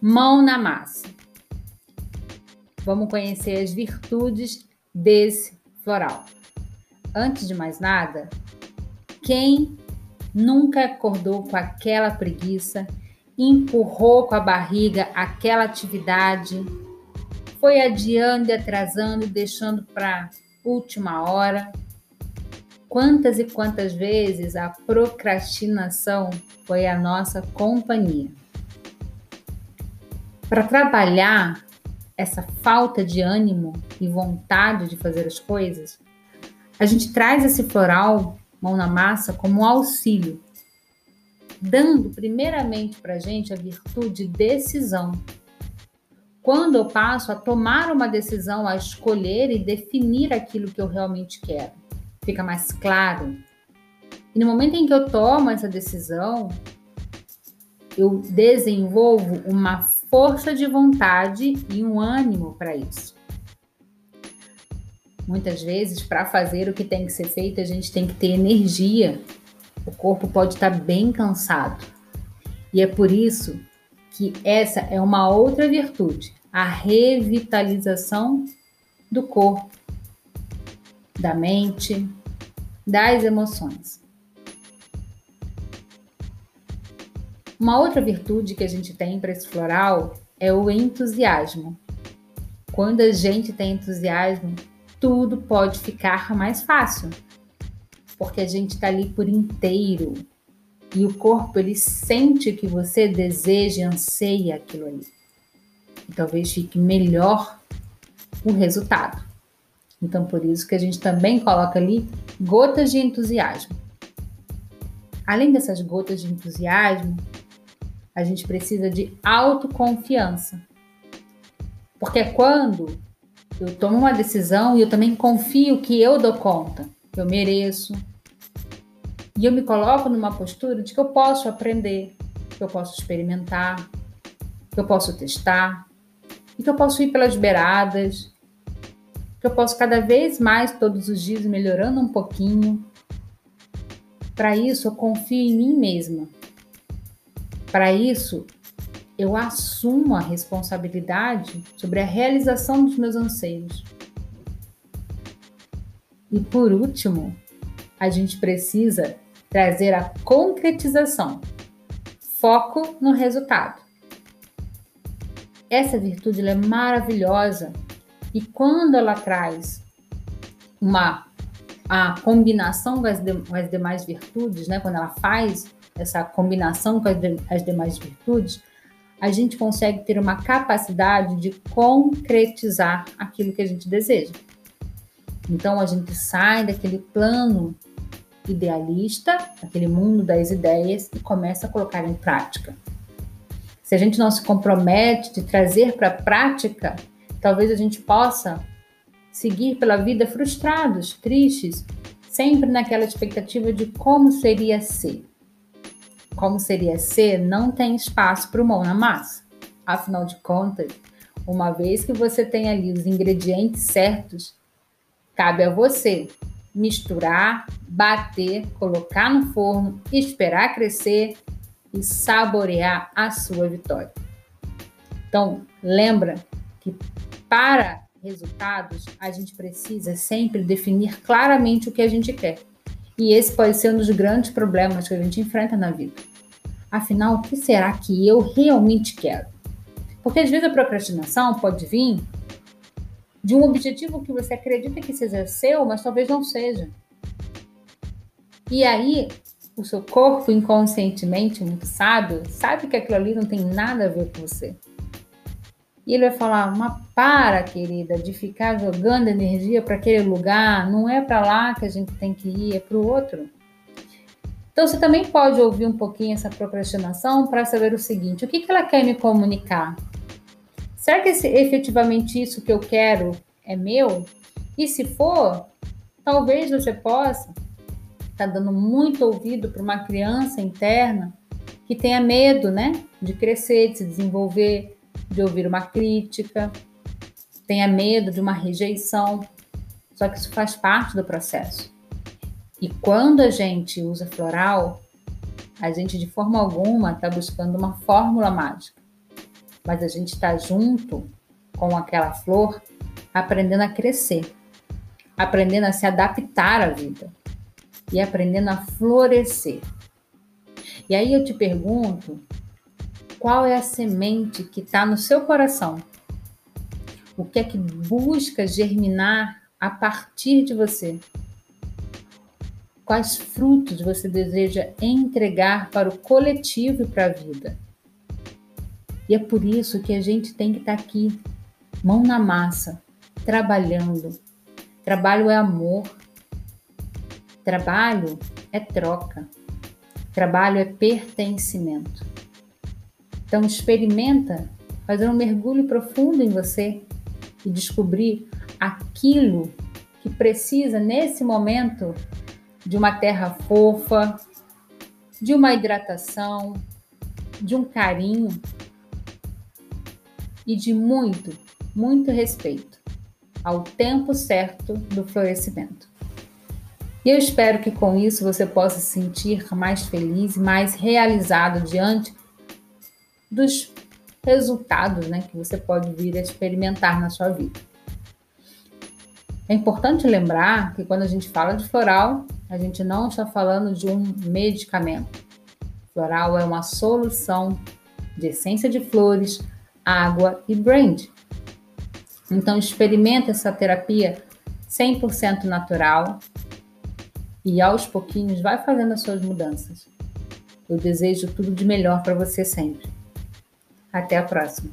Mão na massa. Vamos conhecer as virtudes desse floral. Antes de mais nada, quem nunca acordou com aquela preguiça, empurrou com a barriga aquela atividade, foi adiando e atrasando, deixando para última hora. Quantas e quantas vezes a procrastinação foi a nossa companhia? Para trabalhar essa falta de ânimo e vontade de fazer as coisas, a gente traz esse floral mão na massa como auxílio, dando primeiramente para a gente a virtude de decisão. Quando eu passo a tomar uma decisão, a escolher e definir aquilo que eu realmente quero, fica mais claro. E no momento em que eu tomo essa decisão, eu desenvolvo uma força de vontade e um ânimo para isso. Muitas vezes, para fazer o que tem que ser feito, a gente tem que ter energia. O corpo pode estar bem cansado. E é por isso que essa é uma outra virtude, a revitalização do corpo, da mente, das emoções. Uma outra virtude que a gente tem para esse floral é o entusiasmo. Quando a gente tem entusiasmo, tudo pode ficar mais fácil, porque a gente está ali por inteiro e o corpo ele sente que você deseja anseia aquilo ali. E talvez fique melhor o resultado. Então, por isso que a gente também coloca ali gotas de entusiasmo. Além dessas gotas de entusiasmo, a gente precisa de autoconfiança. Porque é quando eu tomo uma decisão e eu também confio que eu dou conta, que eu mereço. E eu me coloco numa postura de que eu posso aprender, que eu posso experimentar, que eu posso testar, e que eu posso ir pelas beiradas, que eu posso cada vez mais, todos os dias, melhorando um pouquinho. Para isso, eu confio em mim mesma. Para isso, eu assumo a responsabilidade sobre a realização dos meus anseios. E por último, a gente precisa trazer a concretização, foco no resultado. Essa virtude é maravilhosa e quando ela traz uma a combinação com as, de, com as demais virtudes, né? quando ela faz essa combinação com as, de, as demais virtudes, a gente consegue ter uma capacidade de concretizar aquilo que a gente deseja. Então a gente sai daquele plano idealista, aquele mundo das ideias e começa a colocar em prática. Se a gente não se compromete de trazer para a prática, talvez a gente possa seguir pela vida frustrados, tristes, sempre naquela expectativa de como seria ser como seria ser, não tem espaço para o mão na massa. Afinal de contas, uma vez que você tem ali os ingredientes certos, cabe a você misturar, bater, colocar no forno, esperar crescer e saborear a sua vitória. Então, lembra que para resultados, a gente precisa sempre definir claramente o que a gente quer. E esse pode ser um dos grandes problemas que a gente enfrenta na vida. Afinal, o que será que eu realmente quero? Porque às vezes a procrastinação pode vir de um objetivo que você acredita que seja seu, mas talvez não seja. E aí, o seu corpo inconscientemente, muito sábio, sabe que aquilo ali não tem nada a ver com você. E ele vai falar: Mas para, querida, de ficar jogando energia para aquele lugar, não é para lá que a gente tem que ir, é para o outro. Então, você também pode ouvir um pouquinho essa procrastinação para saber o seguinte: o que, que ela quer me comunicar? Será que esse, efetivamente isso que eu quero é meu? E se for, talvez você possa estar tá dando muito ouvido para uma criança interna que tenha medo, né, de crescer, de se desenvolver, de ouvir uma crítica, tenha medo de uma rejeição. Só que isso faz parte do processo. E quando a gente usa floral, a gente de forma alguma está buscando uma fórmula mágica. mas a gente está junto com aquela flor, aprendendo a crescer, aprendendo a se adaptar à vida e aprendendo a florescer. E aí eu te pergunto, qual é a semente que está no seu coração? O que é que busca germinar a partir de você? Quais frutos você deseja entregar para o coletivo e para a vida? E é por isso que a gente tem que estar tá aqui, mão na massa, trabalhando. Trabalho é amor. Trabalho é troca. Trabalho é pertencimento. Então experimenta fazer um mergulho profundo em você e descobrir aquilo que precisa nesse momento de uma terra fofa, de uma hidratação, de um carinho e de muito, muito respeito ao tempo certo do florescimento. E eu espero que com isso você possa se sentir mais feliz mais realizado diante dos resultados né, que você pode vir a experimentar na sua vida. É importante lembrar que quando a gente fala de floral, a gente não está falando de um medicamento. Floral é uma solução de essência de flores, água e brand. Então experimente essa terapia 100% natural e aos pouquinhos vai fazendo as suas mudanças. Eu desejo tudo de melhor para você sempre. Até a próxima.